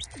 这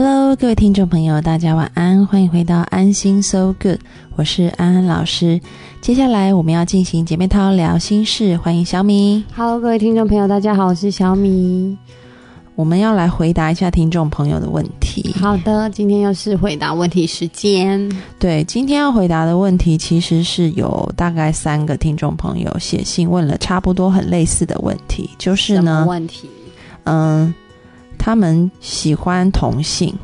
Hello，各位听众朋友，大家晚安，欢迎回到安心 So Good，我是安安老师。接下来我们要进行姐妹淘聊心事，欢迎小米。Hello，各位听众朋友，大家好，我是小米。我们要来回答一下听众朋友的问题。好的，今天又是回答问题时间。对，今天要回答的问题其实是有大概三个听众朋友写信问了差不多很类似的问题，就是呢，问题，嗯。他们喜欢同性，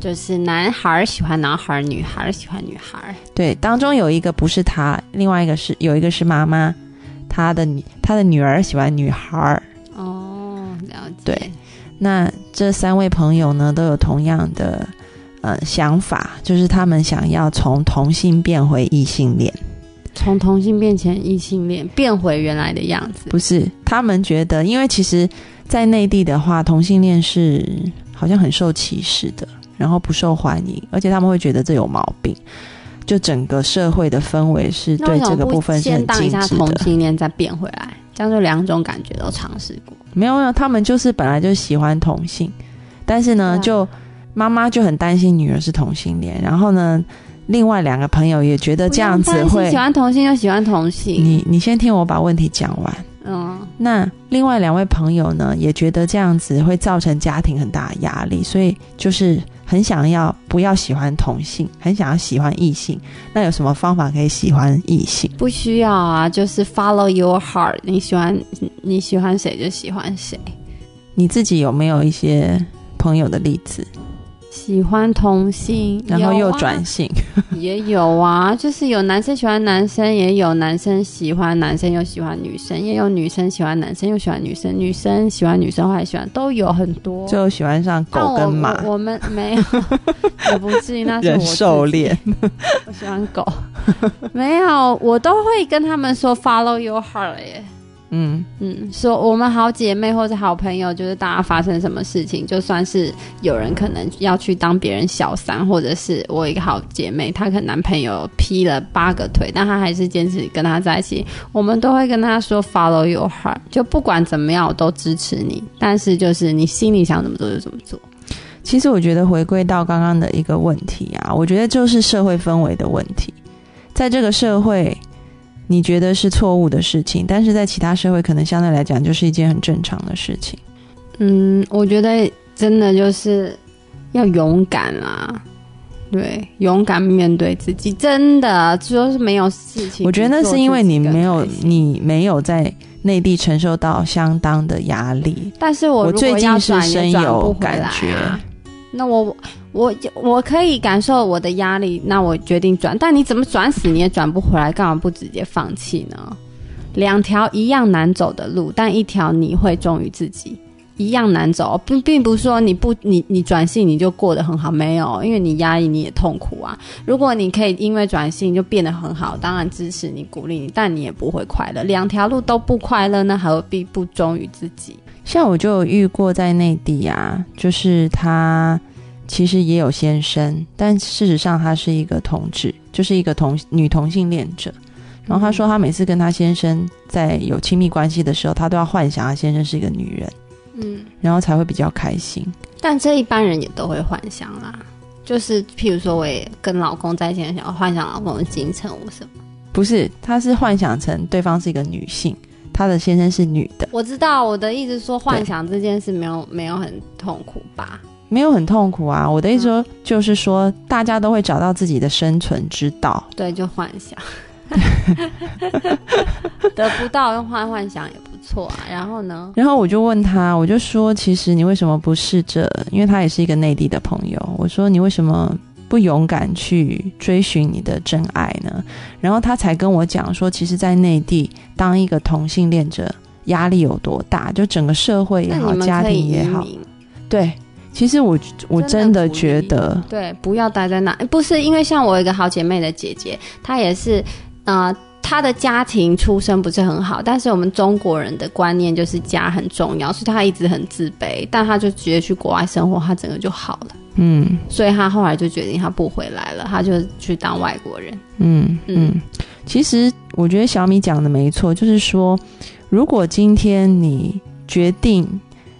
就是男孩喜欢男孩，女孩喜欢女孩。对，当中有一个不是他，另外一个是有一个是妈妈，他的女他的女儿喜欢女孩。哦，了解。对，那这三位朋友呢都有同样的呃想法，就是他们想要从同性变回异性恋，从同性变成异性恋，变回原来的样子。不是，他们觉得，因为其实。在内地的话，同性恋是好像很受歧视的，然后不受欢迎，而且他们会觉得这有毛病。就整个社会的氛围是对这个部分是很禁止的。同性恋再变回来，这样就两种感觉都尝试过。没有没有，他们就是本来就喜欢同性，但是呢，就妈妈就很担心女儿是同性恋，然后呢，另外两个朋友也觉得这样子会喜欢同性就喜欢同性。你你先听我把问题讲完。嗯，那另外两位朋友呢，也觉得这样子会造成家庭很大的压力，所以就是很想要不要喜欢同性，很想要喜欢异性。那有什么方法可以喜欢异性？不需要啊，就是 follow your heart，你喜欢你喜欢谁就喜欢谁。你自己有没有一些朋友的例子？喜欢同性，然后又转性，也有啊，就是有男生喜欢男生，也有男生喜欢男生又喜欢女生，也有女生喜欢男生又喜欢女生，女生喜欢女生还喜欢，都有很多。最后喜欢上狗跟马，我们没有，也不至于那是我狩猎。我喜欢狗，没有，我都会跟他们说 follow your heart 耶。嗯嗯，说我们好姐妹或者好朋友，就是大家发生什么事情，就算是有人可能要去当别人小三，或者是我一个好姐妹，她可能男朋友劈了八个腿，但她还是坚持跟他在一起，我们都会跟她说 follow your heart，就不管怎么样，我都支持你，但是就是你心里想怎么做就怎么做。其实我觉得回归到刚刚的一个问题啊，我觉得就是社会氛围的问题，在这个社会。你觉得是错误的事情，但是在其他社会可能相对来讲就是一件很正常的事情。嗯，我觉得真的就是要勇敢啊，对，勇敢面对自己，真的就是没有事情。我觉得那是因为你没有，你没有在内地承受到相当的压力。但是我最近是深有感觉。那我我我可以感受我的压力，那我决定转。但你怎么转死你也转不回来，干嘛不直接放弃呢？两条一样难走的路，但一条你会忠于自己，一样难走，并并不是说你不你你转性你就过得很好，没有，因为你压抑你也痛苦啊。如果你可以因为转性就变得很好，当然支持你鼓励你，但你也不会快乐。两条路都不快乐，那何必不忠于自己？像我就有遇过在内地啊，就是他其实也有先生，但事实上他是一个同志，就是一个同女同性恋者。然后他说，他每次跟他先生在有亲密关系的时候，他都要幻想他先生是一个女人，嗯，然后才会比较开心。但这一般人也都会幻想啦。就是譬如说，我也跟老公在一起，想要幻想老公的金城武什么。不是，他是幻想成对方是一个女性，他的先生是女的，我知道我的意思说，幻想这件事没有没有很痛苦吧？没有很痛苦啊。我的意思说，就是说大家都会找到自己的生存之道。对，就幻想，得不到用幻幻想也不错啊。然后呢？然后我就问他，我就说，其实你为什么不试着？因为他也是一个内地的朋友，我说你为什么不勇敢去追寻你的真爱呢？然后他才跟我讲说，其实，在内地当一个同性恋者压力有多大，就整个社会也好，家庭也好，对。其实我我真的觉得，对，不要待在那。不是因为像我有一个好姐妹的姐姐，她也是，呃，她的家庭出身不是很好，但是我们中国人的观念就是家很重要，所以她一直很自卑，但她就直接去国外生活，她整个就好了。嗯所以她后来就决定她不回来了，她就去当外国人。嗯嗯嗯。其实我觉得小米讲的没错，就是说，如果今天你决定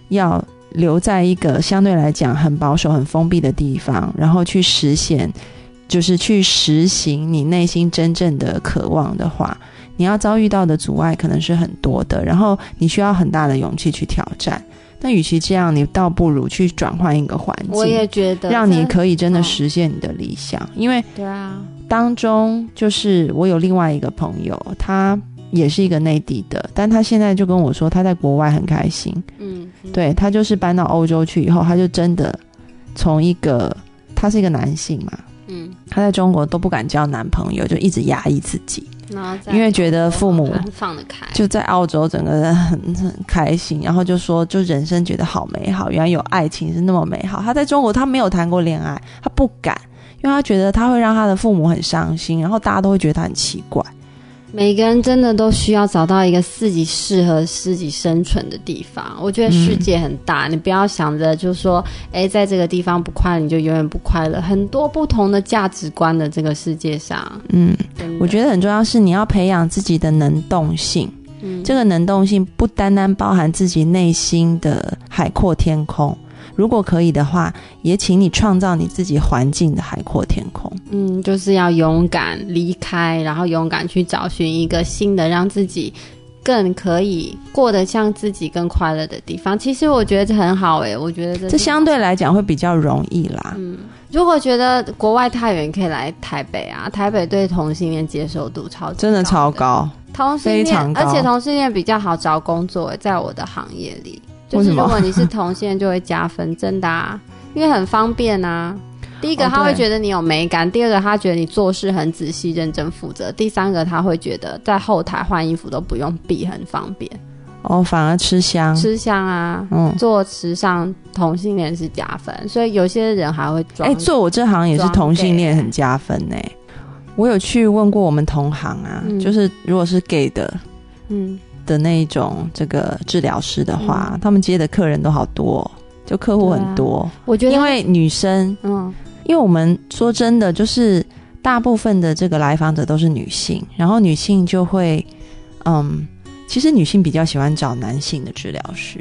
要留在一个相对来讲很保守、很封闭的地方，然后去实现，就是去实行你内心真正的渴望的话，你要遭遇到的阻碍可能是很多的，然后你需要很大的勇气去挑战。那与其这样，你倒不如去转换一个环我也境，觉得让你可以真的嗯实现你的理想，因为。对啊，当中，就是我有另外一个朋友，他也是一个内地的，但他现在就跟我说，他在国外很开心。嗯，嗯对他就是搬到欧洲去以后，他就真的从一个他是一个男性嘛，嗯，他在中国都不敢交男朋友，就一直压抑自己，因为觉得父母放得开，就在澳洲整个人很很开心，然后就说就人生觉得好美好，原来有爱情是那么美好。他在中国他没有谈过恋爱，他不敢，因为他觉得他会让他的父母很伤心，然后大家都会觉得他很奇怪。每个人真的都需要找到一个自己适合自己生存的地方。我觉得世界很大，你不要想着就是说，哎，在这个地方不快乐，你就永远不快乐。很多不同的价值观的这个世界上，嗯，我觉得很重要是你要培养自己的能动性。嗯这个能动性不单单包含自己内心的海阔天空，如果可以的话，也请你创造你自己环境的海阔天空。嗯，就是要勇敢离开，然后勇敢去找寻一个新的，让自己更可以过得像自己更快乐的地方。其实我觉得这很好诶、我觉得这这相对来讲会比较容易啦。嗯，如果觉得国外太远，可以来台北啊。台北对同性恋接受度超级真的超，高，同性恋，非常高而且同性恋比较好找工作欸，在我的行业里，就是如果你是同性恋就会加分，真的啊，因为很方便啊。第一个他会觉得你有美感，第二个他觉得你做事很仔细、认真负责，第三个他会觉得在后台换衣服都不用避，很方便，哦，反而吃香。吃香啊。嗯，做时尚同性恋是加分，所以有些人还会装。哎、做我这行也是同性恋很加分呢、我有去问过我们同行啊，嗯就是如果是 gay 的嗯，的那一种这个治疗师的话，嗯他们接的客人都好多哦、就客户很多。我觉得因为女生，嗯因为我们说真的，就是大部分的这个来访者都是女性，然后女性就会，嗯，其实女性比较喜欢找男性的治疗师，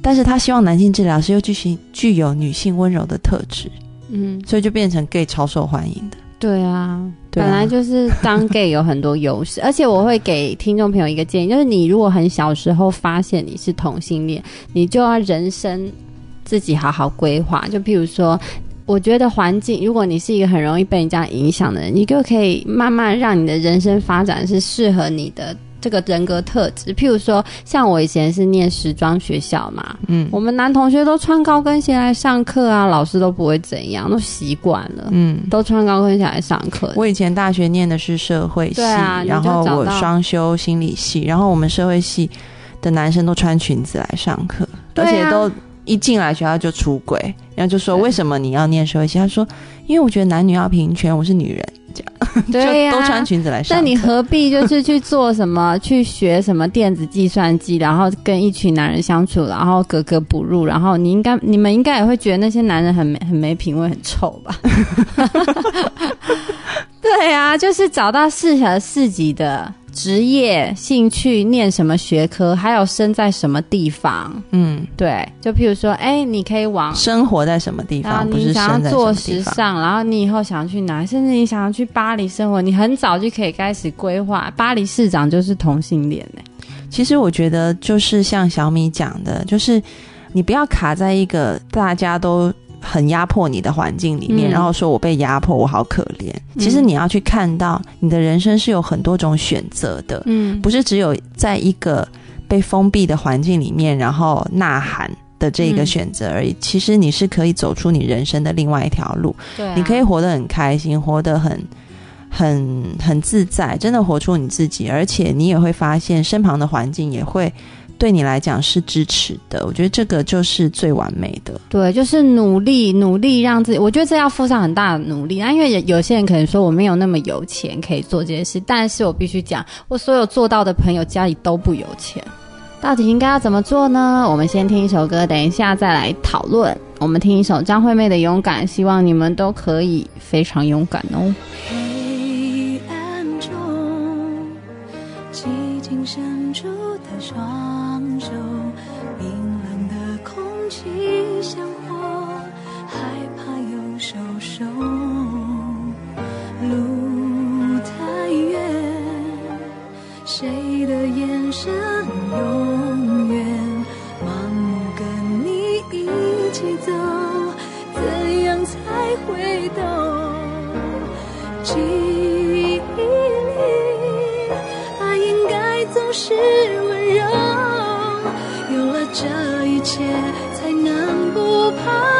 但是她希望男性治疗师又具行具有女性温柔的特质，嗯，所以就变成 gay 超受欢迎的。对啊，对啊本来就是当 gay 有很多优势，而且我会给听众朋友一个建议，就是你如果很小时候发现你是同性恋，你就要人生自己好好规划。就譬如说，我觉得环境，如果你是一个很容易被人家影响的人，你就可以慢慢让你的人生发展是适合你的。这个人格特质，譬如说，像我以前是念时装学校嘛，嗯我们男同学都穿高跟鞋来上课啊，老师都不会怎样，都习惯了。嗯。都穿高跟鞋来上课。我以前大学念的是社会系，啊然后我双修心理系，然后我们社会系的男生都穿裙子来上课，啊而且都一进来学校就出轨，然后就说为什么你要念社会系？他说因为我觉得男女要平权，我是女人，这样 对都穿裙子来上课。但你何必就是去做什么，去学什么电子计算机，然后跟一群男人相处，然后格格不入，然后你应该你们应该也会觉得那些男人很没很没品味，很臭吧？对啊，就是找到适合自己的职业、兴趣、念什么学科，还有生在什么地方。嗯，对，就譬如说，哎，你可以往，生活在什么地方，不是你想要做。时尚，然后你以后想要去哪，甚至你想要去巴黎生活，你很早就可以开始规划。巴黎市长就是同性恋呢、其实我觉得就是像小米讲的，就是你不要卡在一个大家都很压迫你的环境里面，嗯。然后说我被压迫，我好可怜。其实你要去看到你的人生是有很多种选择的，嗯，不是只有在一个被封闭的环境里面，然后呐喊。的这个嗯。选择而已，其实你是可以走出你人生的另外一条路，对、啊，你可以活得很开心，活得很很很自在，真的活出你自己，而且你也会发现身旁的环境也会对你来讲是支持的。我觉得这个就是最完美的。对，就是努力努力让自己，我觉得这要付上很大的努力。那因为有有些人可能说我没有那么有钱可以做这件事，但是我必须讲，我所有做到的朋友家里都不有钱。到底应该要怎么做呢？我们先听一首歌，等一下再来讨论。我们听一首张惠妹的《勇敢》，希望你们都可以非常勇敢哦。才会懂？记忆里，爱应该总是温柔。有了这一切，才能不怕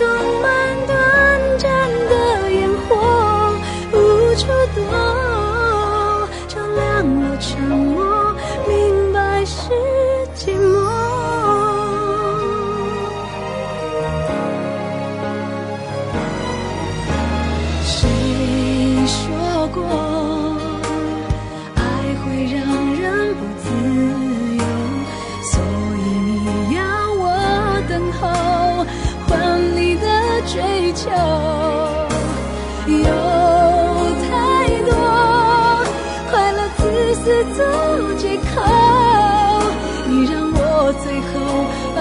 城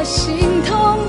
心痛。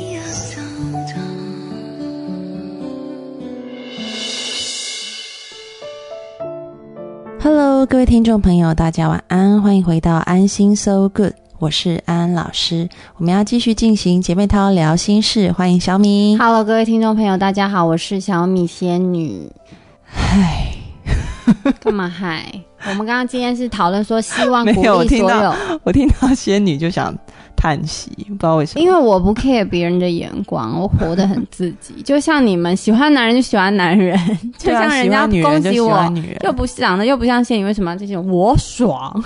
Hello，各位听众朋友，大家晚安，欢迎回到安心 So Good，我是安安老师。我们要继续进行姐妹淘聊心事，欢迎小米。Hello，各位听众朋友，大家好，我是小米仙女。嗨，干嘛嗨？我们刚刚今天是讨论说，希望 没鼓励所有，我听到仙女就想叹息，不知道为什么。因为我不 care 别人的眼光，我活得很自己。就像你们喜欢男人就喜欢男人，就像人家攻击我又不长得又不像仙女，为什么这些？我爽。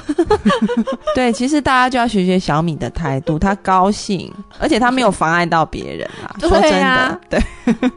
对，其实大家就要学学小米的态度，他高兴，而且他没有妨碍到别人啊。对说真啊的，对，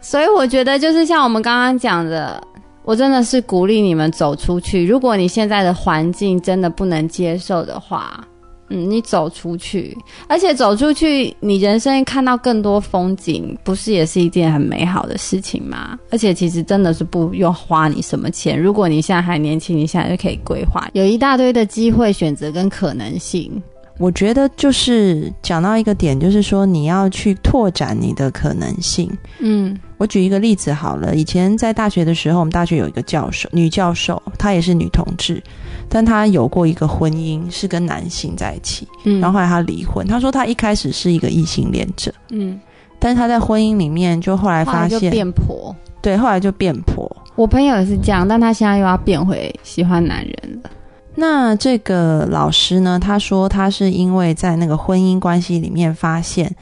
所以我觉得，就是像我们刚刚讲的，我真的是鼓励你们走出去。如果你现在的环境真的不能接受的话，嗯，你走出去，而且走出去，你人生看到更多风景，不是也是一件很美好的事情吗？而且其实真的是不用花你什么钱，如果你现在还年轻，你现在就可以规划，有一大堆的机会、选择跟可能性。我觉得就是讲到一个点，就是说你要去拓展你的可能性。嗯我举一个例子好了，以前在大学的时候，我们大学有一个教授，女教授，她也是女同志，但她有过一个婚姻，是跟男性在一起，嗯然后后来她离婚。她说她一开始是一个异性恋者，嗯，但是她在婚姻里面就后来发现，变婆。对，后来就变婆。我朋友也是这样，但他现在又要变回喜欢男人了。那这个老师呢？他说他是因为在那个婚姻关系里面发现，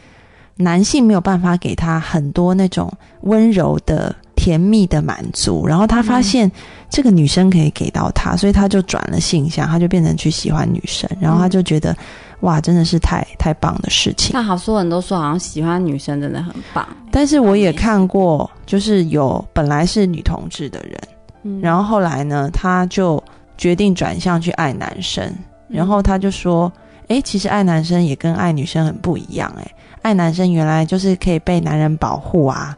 男性没有办法给他很多那种温柔的、甜蜜的满足，然后他发现这个女生可以给到他，所以他就转了性向，他就变成去喜欢女生，然后他就觉得、哇，真的是太太棒的事情。那好多人都说，好像喜欢女生真的很棒。但是我也看过，就是有本来是女同志的人，嗯。然后后来呢，他就决定转向去爱男生，然后他就说：“诶，其实爱男生也跟爱女生很不一样、诶，爱男生原来就是可以被男人保护啊，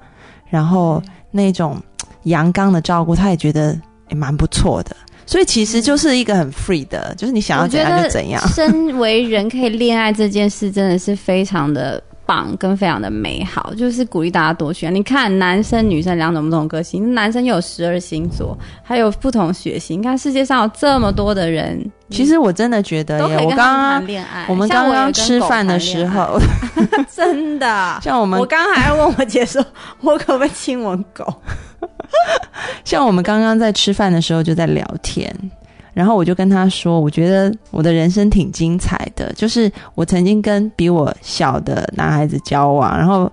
然后那种阳刚的照顾，他也觉得也蛮不错的。所以其实就是一个很 free 的，就是你想要怎我觉得样就怎样。身为人可以恋爱这件事，真的是非常的棒，跟非常的美好，就是鼓励大家多选。你看，男生女生两种不同个性，男生又有十二星座，还有不同血型。你看世界上有这么多的人，其实我真的觉得耶，我刚跟他们谈刚恋爱。我们刚刚吃饭的时候，真的。像我们我刚刚还问我姐说，我可不可以亲吻狗？像我们刚刚在吃饭的时候就在聊天，然后我就跟他说，我觉得我的人生挺精彩的，就是我曾经跟比我小的男孩子交往，然后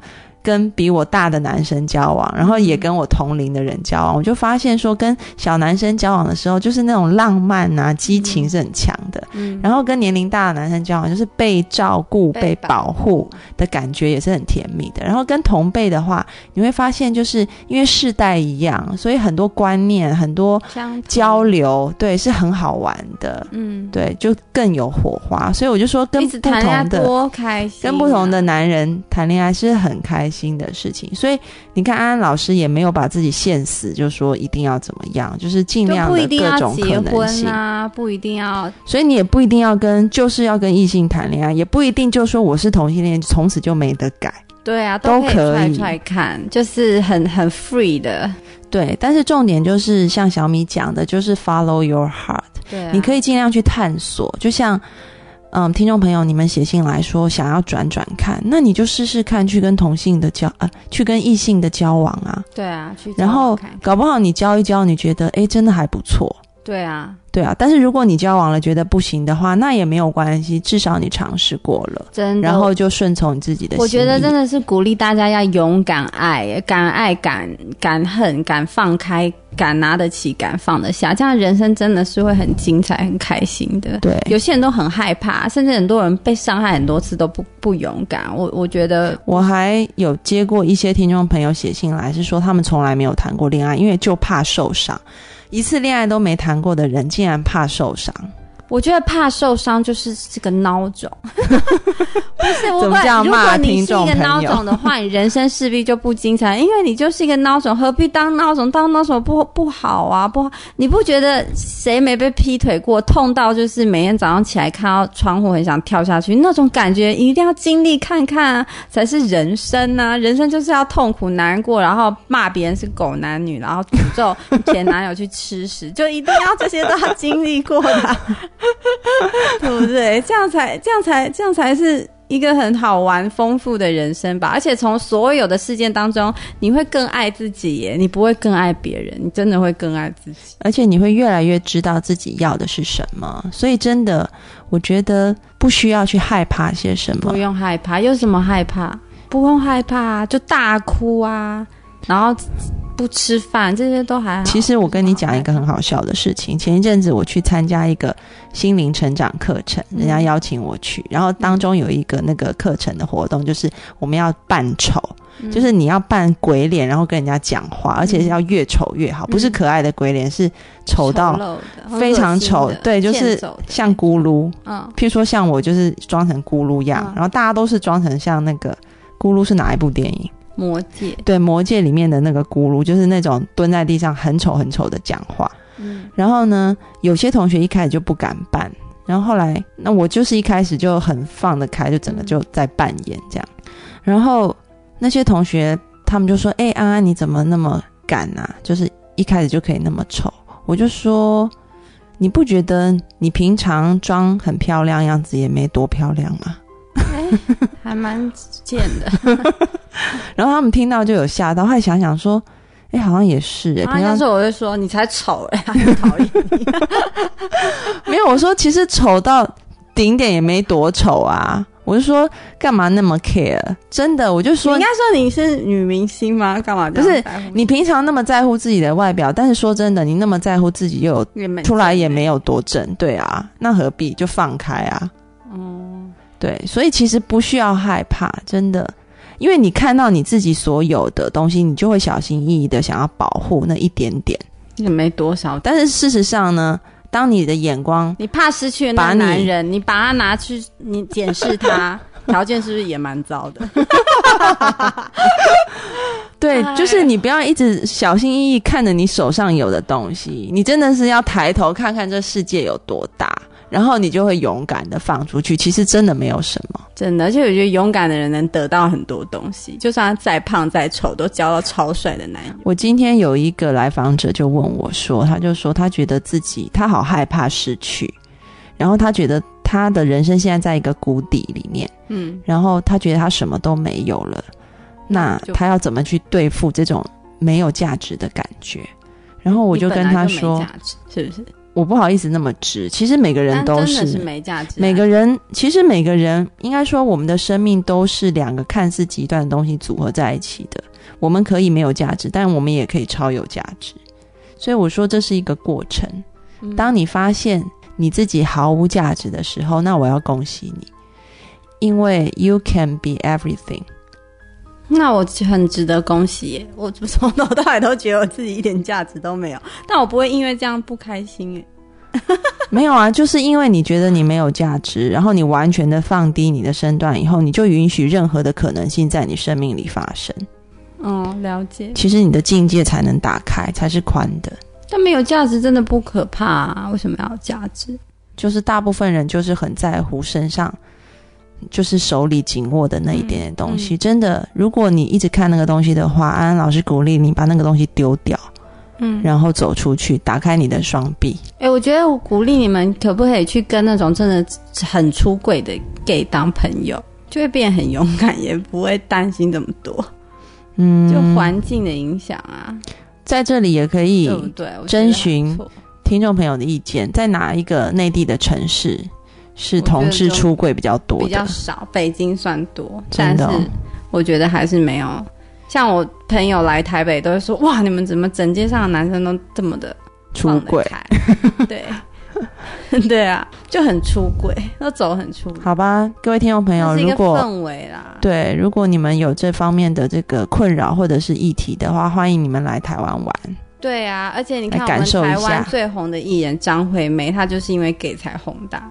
跟比我大的男生交往，然后也跟我同龄的人交往，我就发现说，跟小男生交往的时候，就是那种浪漫啊、激情是很强的。嗯，然后跟年龄大的男生交往，就是被照顾、被被保护的感觉也是很甜蜜的。然后跟同辈的话，你会发现，就是因为世代一样，所以很多观念、很多交流，对，是很好玩的。嗯，对，就更有火花。所以我就说，跟不同的。跟不同的男人谈恋爱是很开心的事情，所以你看安安老师也没有把自己限死，就说一定要怎么样，就是尽量的各种可能性。啊，不一定要所以你也不一定要跟，就是要跟异性谈恋爱，也不一定就说我是同性恋，从此就没得改。对啊，都可以踹踹看，就是很很 free 的。对，但是重点就是像小米讲的，就是 follow your heart，、对、啊，你可以尽量去探索。就像，嗯，听众朋友，你们写信来说想要转转看，那你就试试看去跟同性的交，啊，去跟异性的交往啊。对啊，去然后搞不好你交一交，你觉得诶真的还不错，对啊，对啊，但是如果你交往了觉得不行的话，那也没有关系，至少你尝试过了，真的。然后就顺从你自己的心意。我觉得真的是鼓励大家要勇敢爱，敢爱敢敢恨，敢放开，敢拿得起，敢放得下，这样人生真的是会很精彩、很开心的。对有些人都很害怕，甚至很多人被伤害很多次都不不勇敢。我我觉得我还有接过一些听众朋友写信来，是说他们从来没有谈过恋爱，因为就怕受伤。一次恋爱都没谈过的人，竟然怕受伤，我觉得怕受伤就是这个孬种，不是我怎么这样如果骂你是一个孬种的话，你人生势必就不精彩，因为你就是一个孬种，何必当孬种？当孬种不不好啊，不好，你不觉得谁没被劈腿过，痛到就是每天早上起来看到窗户很想跳下去，那种感觉一定要经历看看啊，才是人生啊！人生就是要痛苦难过，然后骂别人是狗男女，然后诅咒前男友去吃屎，就一定要这些都要经历过的啊、对不对？这样才这样才这样才是一个很好玩、丰富的人生吧。而且从所有的事件当中，你会更爱自己耶，你不会更爱别人，你真的会更爱自己。而且你会越来越知道自己要的是什么。所以真的，我觉得不需要去害怕些什么不。用害怕，有什么害怕？不用害怕，就大哭啊，然后不吃饭，这些都还好。其实我跟你讲一个很好笑的事情，前一阵子我去参加一个心灵成长课程，人家邀请我去，然后当中有一个那个课程的活动，就是我们要扮丑，就是你要扮鬼脸，然后跟人家讲话，而且是要越丑越好，不是可爱的鬼脸，是丑到非常丑对就是像咕噜，嗯，譬如说像我就是装成咕噜样，嗯。然后大家都是装成像那个咕噜是哪一部电影？魔戒，对，《魔戒》里面的那个咕噜，就是那种蹲在地上很丑很丑的讲话。嗯然后呢，有些同学一开始就不敢扮，然后后来，那我就是一开始就很放得开，就整个就在扮演这样。然后那些同学他们就说：“哎、安安你怎么那么敢啊？就是一开始就可以那么丑。”我就说：“你不觉得你平常装很漂亮样子也没多漂亮吗？”哎，还蛮贱的。然后他们听到就有吓到，后来想想说：“哎、好像也是哎、平常要是我会说你才丑哎，很讨厌你。没有，我说其实丑到顶点也没多丑啊。我就说干嘛那么 care？真的，我就你说应该说你是女明星吗？干嘛不是你平常那么在乎自己的外表，但是说真的，你那么在乎自己又有出来也没有多正，对啊，那何必就放开啊？嗯，对，所以其实不需要害怕，真的，因为你看到你自己所有的东西，你就会小心翼翼的想要保护那一点点。也没多少。但是事实上呢，当你的眼光你怕失去那个男人，你把他拿去，你检视他，条件是不是也蛮糟的？对，哎就是你不要一直小心翼翼看着你手上有的东西，你真的是要抬头看看这世界有多大，然后你就会勇敢的放出去。其实真的没有什么，真的，而且我觉得勇敢的人能得到很多东西，就算他再胖再丑，都交到超帅的男友。我今天有一个来访者就问我说，他就说他觉得自己他好害怕失去，然后他觉得他的人生现在在一个谷底里面，嗯，然后他觉得他什么都没有了，那他要怎么去对付这种没有价值的感觉？然后我就跟他说是不是？我不好意思那么直，其实每个人都是没价值啊，每个人其实每个人应该说，我们的生命都是两个看似极端的东西组合在一起的。我们可以没有价值，但我们也可以超有价值。所以我说这是一个过程。嗯当你发现你自己毫无价值的时候，那我要恭喜你，因为 you can be everything。那我很值得恭喜耶！我从头到尾都觉得我自己一点价值都没有，但我不会因为这样不开心耶。没有啊，就是因为你觉得你没有价值，然后你完全的放低你的身段以后，你就允许任何的可能性在你生命里发生。嗯，了解。其实你的境界才能打开，才是宽的。但没有价值真的不可怕啊？为什么要有价值？就是大部分人就是很在乎身上，就是手里紧握的那一点点东西。嗯真的，如果你一直看那个东西的话，安安老师鼓励你把那个东西丢掉，嗯，然后走出去，打开你的双臂。哎、我觉得我鼓励你们，可不可以去跟那种真的很出柜的 gay 当朋友，就会变得很勇敢，也不会担心这么多，嗯，就环境的影响啊，在这里也可以对不对？征询听众朋友的意见，在哪一个内地的城市是同志出柜比较多的？比较少，北京算多，真的哦但是我觉得还是没有。像我朋友来台北都会说：“哇，你们怎么整街上的男生都这么的出放得柜。开？” 对，对啊，就很出轨，都走很出轨。好吧，各位听众朋友，如果氛围啦。对，如果你们有这方面的这个困扰或者是议题的话，欢迎你们来台湾玩。对啊，而且你看我们台湾最红的艺人张惠妹，她就是因为 gay 才红大，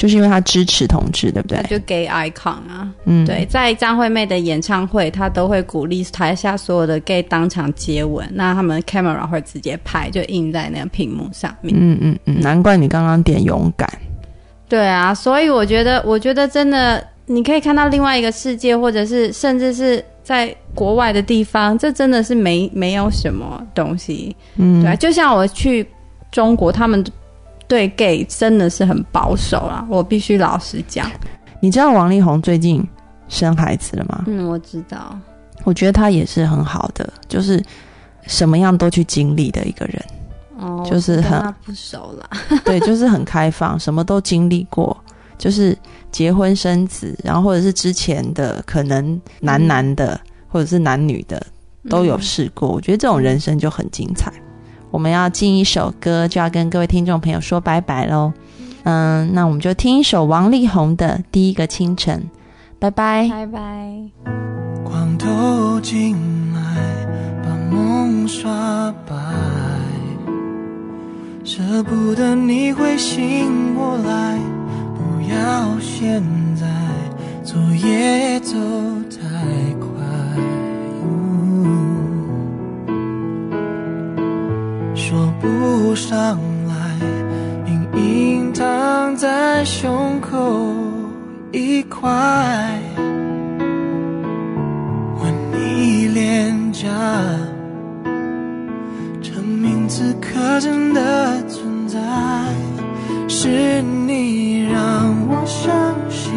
就是因为他支持同志，对不对？就 gay icon 啊。嗯，对，在张惠妹的演唱会，他都会鼓励台下所有的 gay 当场接吻，那他们 camera 会直接拍，就印在那个屏幕上面。嗯嗯嗯，难怪你刚刚点勇敢。对啊，所以我觉得，我觉得真的，你可以看到另外一个世界，或者是甚至是在国外的地方，这真的是没没有什么东西。嗯，对啊，就像我去中国，他们对 gay 真的是很保守啦，我必须老实讲。你知道王力宏最近生孩子了吗？嗯，我知道。我觉得他也是很好的，就是什么样都去经历的一个人。哦，就是很他不熟啦。对，就是很开放，什么都经历过，就是结婚生子，然后或者是之前的可能男男的、或者是男女的都有试过。我觉得这种人生就很精彩。我们要进一首歌，就要跟各位听众朋友说拜拜喽。嗯，那我们就听一首王力宏的《第一个清晨》，拜拜。拜拜。光透进来，把梦刷白，舍不得你会醒过来，不要现在，昨夜走太快。说不上来，隐隐躺在胸口一块。吻你脸颊，证明此刻真的存在。是你让我相信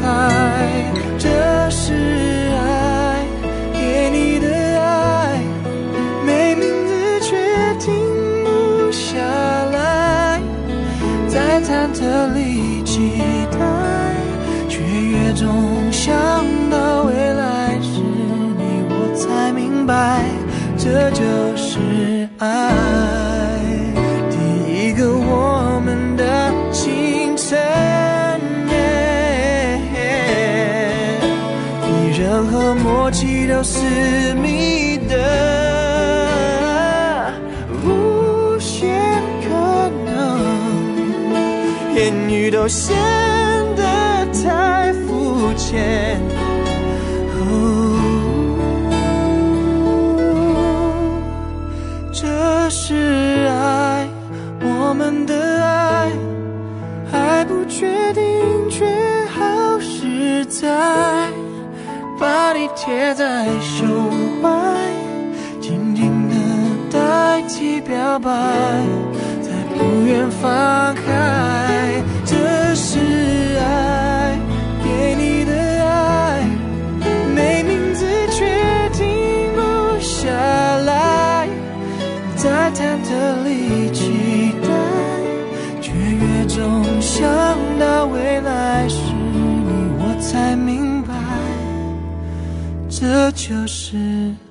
开。这是爱，给你的爱，没名字却停不下来，在忐忑里期待，却越总想到未来是你，我才明白。这就何默契都私密的无限可能，言语都显得太肤浅。哦，这是爱，我们的爱还不确定，却好实在。把你贴在胸怀，紧紧的代替表白，再不愿放开。这是爱，给你的爱，没名字却停不下来，在忐忑里期待，却越总想到未来这就是。